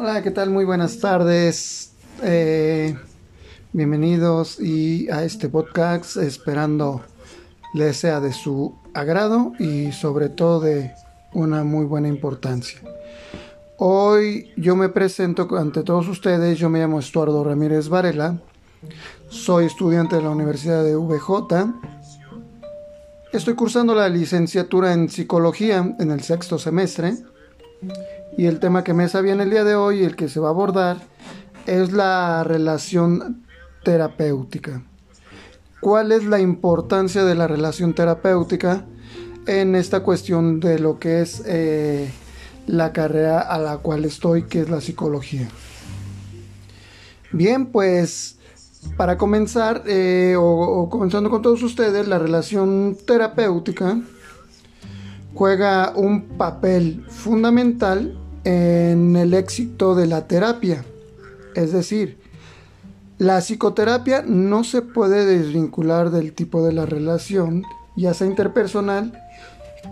Hola, ¿qué tal? Muy buenas tardes. Eh, bienvenidos y a este podcast, esperando les sea de su agrado y sobre todo de una muy buena importancia. Hoy yo me presento ante todos ustedes, yo me llamo Estuardo Ramírez Varela, soy estudiante de la Universidad de VJ, estoy cursando la licenciatura en psicología en el sexto semestre y el tema que me sabía en el día de hoy, el que se va a abordar, es la relación terapéutica. ¿Cuál es la importancia de la relación terapéutica en esta cuestión de lo que es eh, la carrera a la cual estoy, que es la psicología? Bien, pues para comenzar, eh, o comenzando con todos ustedes, la relación terapéutica juega un papel fundamental en el éxito de la terapia. Es decir, la psicoterapia no se puede desvincular del tipo de la relación, ya sea interpersonal,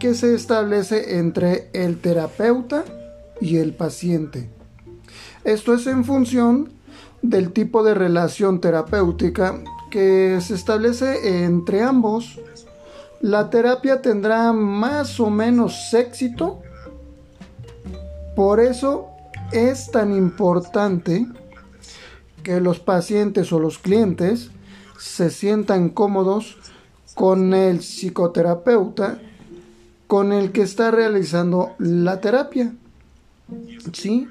que se establece entre el terapeuta y el paciente. Esto es en función del tipo de relación terapéutica que se establece entre ambos. La terapia tendrá más o menos éxito. Por eso es tan importante que los pacientes o los clientes se sientan cómodos con el psicoterapeuta con el que está realizando la terapia. ¿Sí?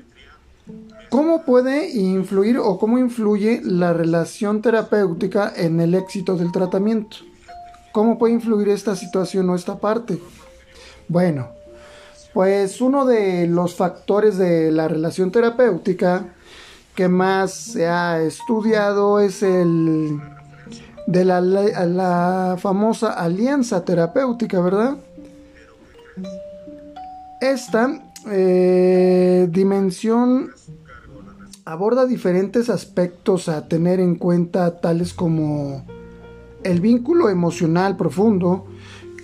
¿Cómo puede influir o cómo influye la relación terapéutica en el éxito del tratamiento? ¿Cómo puede influir esta situación o esta parte? Bueno, pues uno de los factores de la relación terapéutica que más se ha estudiado es el de la, famosa alianza terapéutica, ¿verdad? Esta eh, dimensión aborda diferentes aspectos a tener en cuenta, tales como el vínculo emocional profundo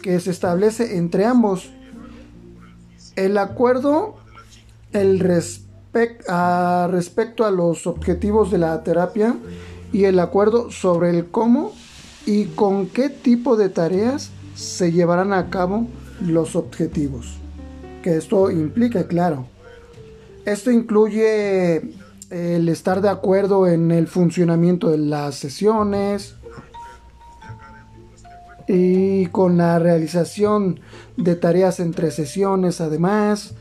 que se establece entre ambos, el acuerdo, el a, respecto a los objetivos de la terapia y el acuerdo sobre el cómo y con qué tipo de tareas se llevarán a cabo los objetivos. Que esto implica, claro. Esto incluye el estar de acuerdo en el funcionamiento de las sesiones y con la realización de tareas entre sesiones además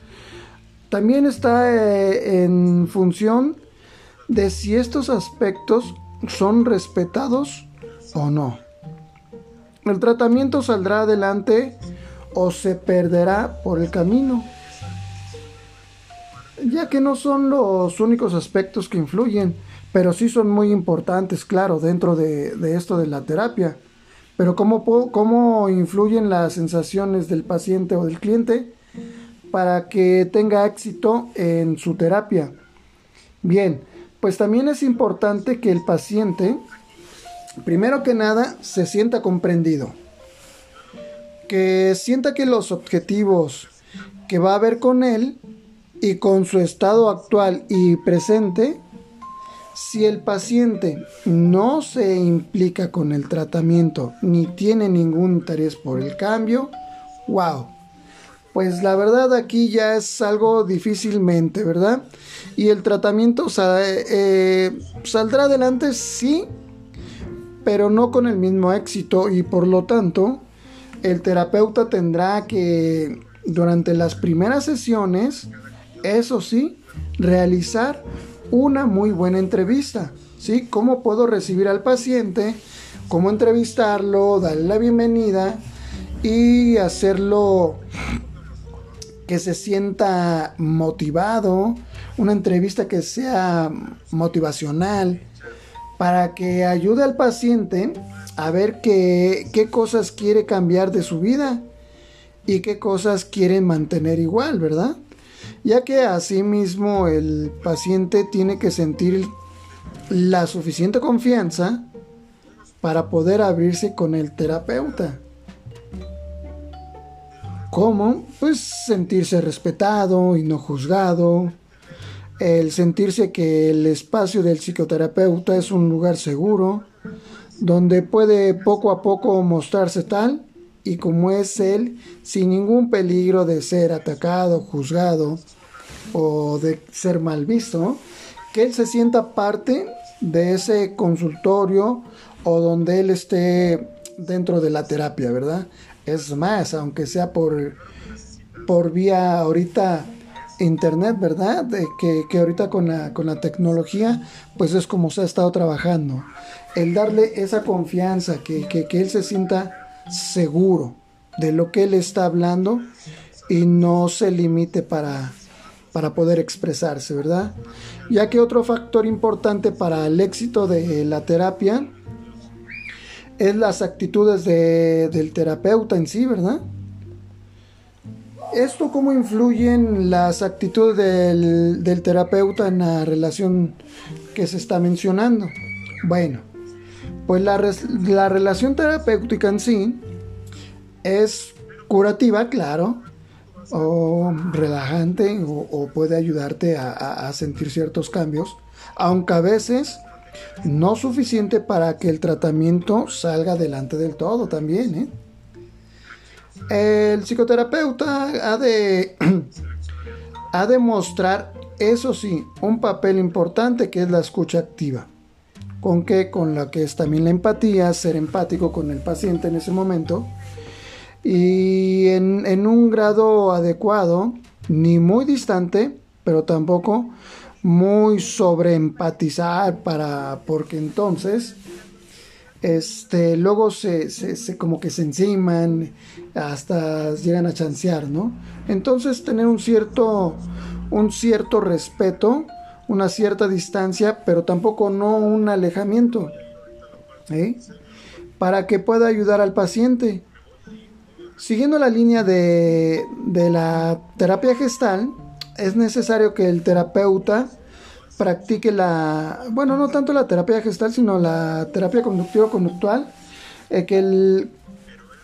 también está eh, en función de si estos aspectos son respetados o no. El tratamiento saldrá adelante o se perderá por el camino, ya que no son los únicos aspectos que influyen, pero sí son muy importantes, claro, dentro de, esto de la terapia. Pero ¿cómo, ¿cómo influyen las sensaciones del paciente o del cliente? para que tenga éxito en su terapia. Bien, pues también es importante que el paciente, primero que nada, se sienta comprendido. Que sienta que los objetivos que va a ver con él y con su estado actual y presente, si el paciente no se implica con el tratamiento ni tiene ningún interés por el cambio, wow, pues la verdad aquí ya es algo difícilmente, ¿verdad? Y el tratamiento eh, saldrá adelante, sí, pero no con el mismo éxito y por lo tanto el terapeuta tendrá que durante las primeras sesiones, eso sí, realizar una muy buena entrevista, ¿sí? ¿Cómo puedo recibir al paciente? ¿Cómo entrevistarlo? Darle la bienvenida y hacerlo que se sienta motivado, una entrevista que sea motivacional, para que ayude al paciente a ver qué, qué cosas quiere cambiar de su vida y qué cosas quiere mantener igual, ¿verdad? Ya que asimismo el paciente tiene que sentir la suficiente confianza para poder abrirse con el terapeuta. ¿Cómo? Pues sentirse respetado y no juzgado. el sentirse que el espacio del psicoterapeuta es un lugar seguro, donde puede poco a poco mostrarse tal y como es él, sin ningún peligro de ser atacado, juzgado o de ser mal visto, que él se sienta parte de ese consultorio o donde él esté dentro de la terapia, ¿verdad? Es más, aunque sea por, por vía ahorita internet, ¿verdad? De que, que, ahorita con la, con la tecnología, pues es como se ha estado trabajando. El darle esa confianza, que, que, que él se sienta seguro de lo que él está hablando y no se limite para, para poder expresarse, ¿verdad? Ya que otro factor importante para el éxito de la terapia es las actitudes de, del terapeuta en sí, ¿verdad? ¿Esto cómo influyen las actitudes del, terapeuta en la relación que se está mencionando? Bueno, pues la relación terapéutica en sí es curativa, claro, o relajante, o, puede ayudarte a sentir ciertos cambios, aunque a veces no suficiente para que el tratamiento salga adelante del todo también. ¿eh? El psicoterapeuta ha de, ha de mostrar, eso sí, un papel importante que es la escucha activa. ¿Con qué? Con la que es también la empatía, ser empático con el paciente en ese momento. Y en, un grado adecuado, ni muy distante, pero tampoco muy sobreempatizar para porque entonces este luego se, se, se, como que se enciman hasta llegan a chancear no entonces tener un cierto un cierto respeto una cierta distancia pero tampoco no un alejamiento ¿eh? para que pueda ayudar al paciente siguiendo la línea de, de la terapia gestal es necesario que el terapeuta practique la, bueno, no tanto la terapia gestal, sino la terapia conductivo-conductual, eh, que, el,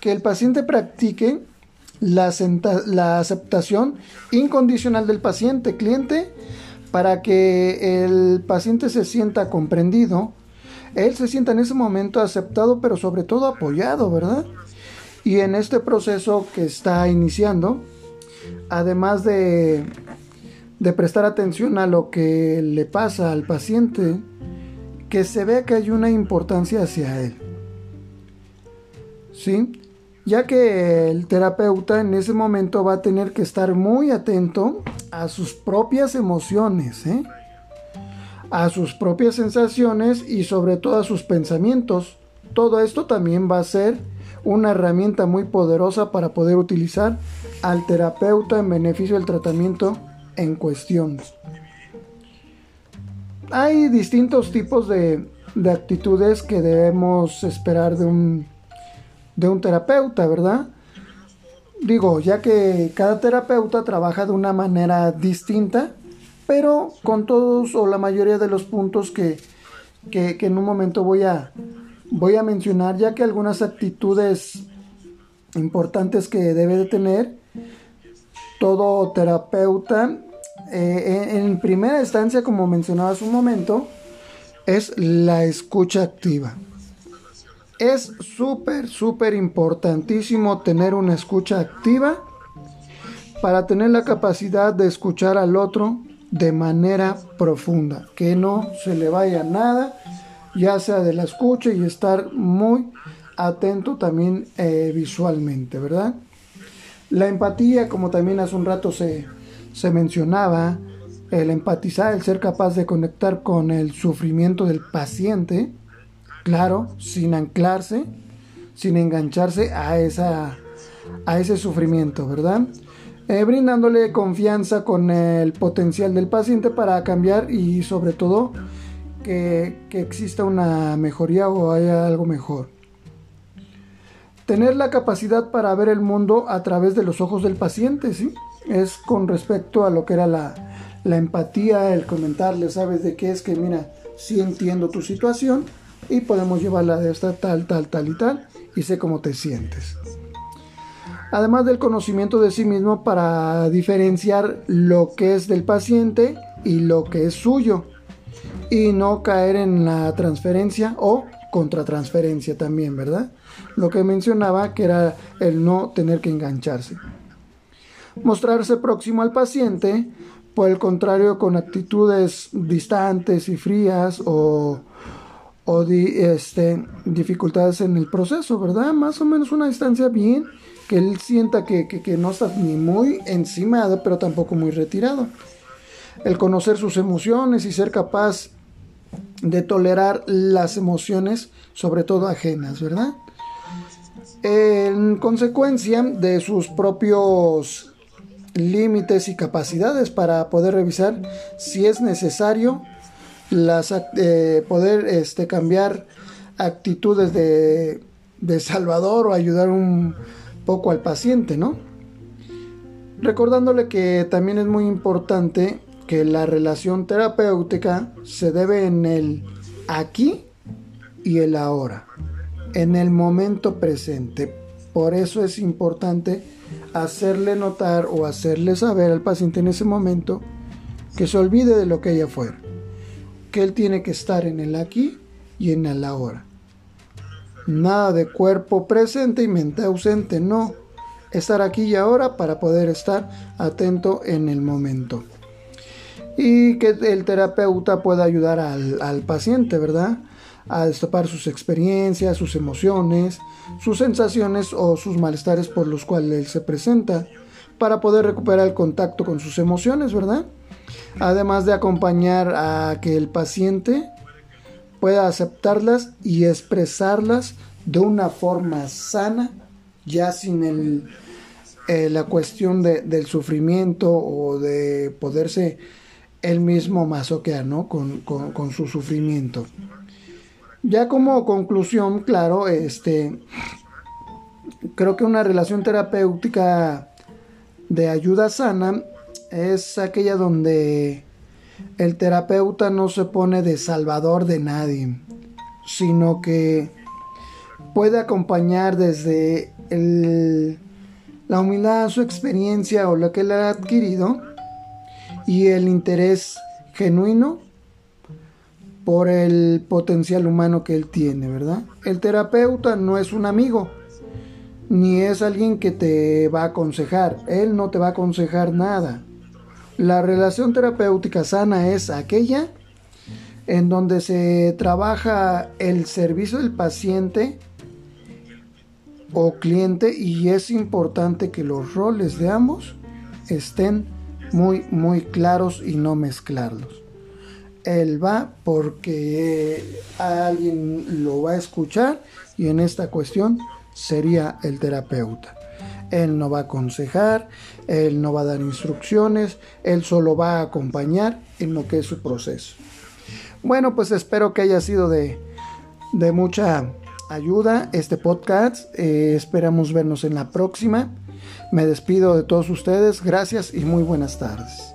que el paciente practique la, la aceptación incondicional del paciente, cliente, para que el paciente se sienta comprendido, él se sienta en ese momento aceptado, pero sobre todo apoyado, ¿verdad? Y en este proceso que está iniciando, además de de prestar atención a lo que le pasa al paciente, que se vea que hay una importancia hacia él. ¿Sí? Ya que el terapeuta en ese momento va a tener que estar muy atento a sus propias emociones, ¿eh? a sus propias sensaciones y sobre todo a sus pensamientos. Todo esto también va a ser una herramienta muy poderosa para poder utilizar al terapeuta en beneficio del tratamiento en cuestión. Hay distintos tipos de, de actitudes que debemos esperar de un, de un terapeuta, ¿verdad? Digo, ya que cada terapeuta trabaja de una manera distinta, pero con todos o la mayoría de los puntos que, que, que en un momento voy a, voy a mencionar, ya que algunas actitudes importantes que debe de tener todo terapeuta, eh, en primera instancia, como mencionaba hace un momento, es la escucha activa. Es súper, súper importantísimo tener una escucha activa para tener la capacidad de escuchar al otro de manera profunda, que no se le vaya nada, ya sea de la escucha y estar muy atento también eh, visualmente, ¿verdad? La empatía, como también hace un rato se, se mencionaba, el empatizar, el ser capaz de conectar con el sufrimiento del paciente, claro, sin anclarse, sin engancharse a, esa, a ese sufrimiento, ¿verdad? Eh, brindándole confianza con el potencial del paciente para cambiar y sobre todo que, exista una mejoría o haya algo mejor. Tener la capacidad para ver el mundo a través de los ojos del paciente, ¿sí? Es con respecto a lo que era la, la empatía, el comentarle, ¿sabes de qué es? Que mira, sí entiendo tu situación y podemos llevarla de esta tal, tal, tal y tal y sé cómo te sientes. Además del conocimiento de sí mismo para diferenciar lo que es del paciente y lo que es suyo y no caer en la transferencia o contratransferencia también, ¿verdad? Lo que mencionaba que era el no tener que engancharse. Mostrarse próximo al paciente, por el contrario, con actitudes distantes y frías o, o este, dificultades en el proceso, ¿verdad? Más o menos una distancia bien, que él sienta que, que no está ni muy encimado, pero tampoco muy retirado. El conocer sus emociones y ser capaz de tolerar las emociones, sobre todo ajenas, ¿verdad? En consecuencia de sus propios límites y capacidades para poder revisar si es necesario las, eh, poder este, cambiar actitudes de, de salvador o ayudar un poco al paciente, ¿no? Recordándole que también es muy importante que la relación terapéutica se debe en el aquí y el ahora, en el momento presente. Por eso es importante hacerle notar o hacerle saber al paciente en ese momento que se olvide de lo que ella fue, que él tiene que estar en el aquí y en el ahora. Nada de cuerpo presente y mente ausente, no. Estar aquí y ahora para poder estar atento en el momento y que el terapeuta pueda ayudar al, paciente, ¿verdad? A destapar sus experiencias, sus emociones, sus sensaciones o sus malestares por los cuales él se presenta, para poder recuperar el contacto con sus emociones, ¿verdad? Además de acompañar a que el paciente pueda aceptarlas y expresarlas de una forma sana, ya sin el, eh, la cuestión del sufrimiento o de poderse el mismo masoquear, ¿no? Con, con, su sufrimiento. Ya como conclusión, claro, este, creo que una relación terapéutica de ayuda sana es aquella donde el terapeuta no se pone de salvador de nadie, sino que puede acompañar desde la humildad, su experiencia o lo que él ha adquirido y el interés genuino por el potencial humano que él tiene, ¿verdad? El terapeuta no es un amigo, ni es alguien que te va a aconsejar, él no te va a aconsejar nada. La relación terapéutica sana es aquella en donde se trabaja el servicio del paciente o cliente y es importante que los roles de ambos estén muy, muy claros y no mezclarlos. Él va porque alguien lo va a escuchar y en esta cuestión sería el terapeuta. Él no va a aconsejar, él no va a dar instrucciones, él solo va a acompañar en lo que es su proceso. Bueno, pues espero que haya sido de, de mucha ayuda este podcast. Eh, esperamos vernos en la próxima. Me despido de todos ustedes, gracias y muy buenas tardes.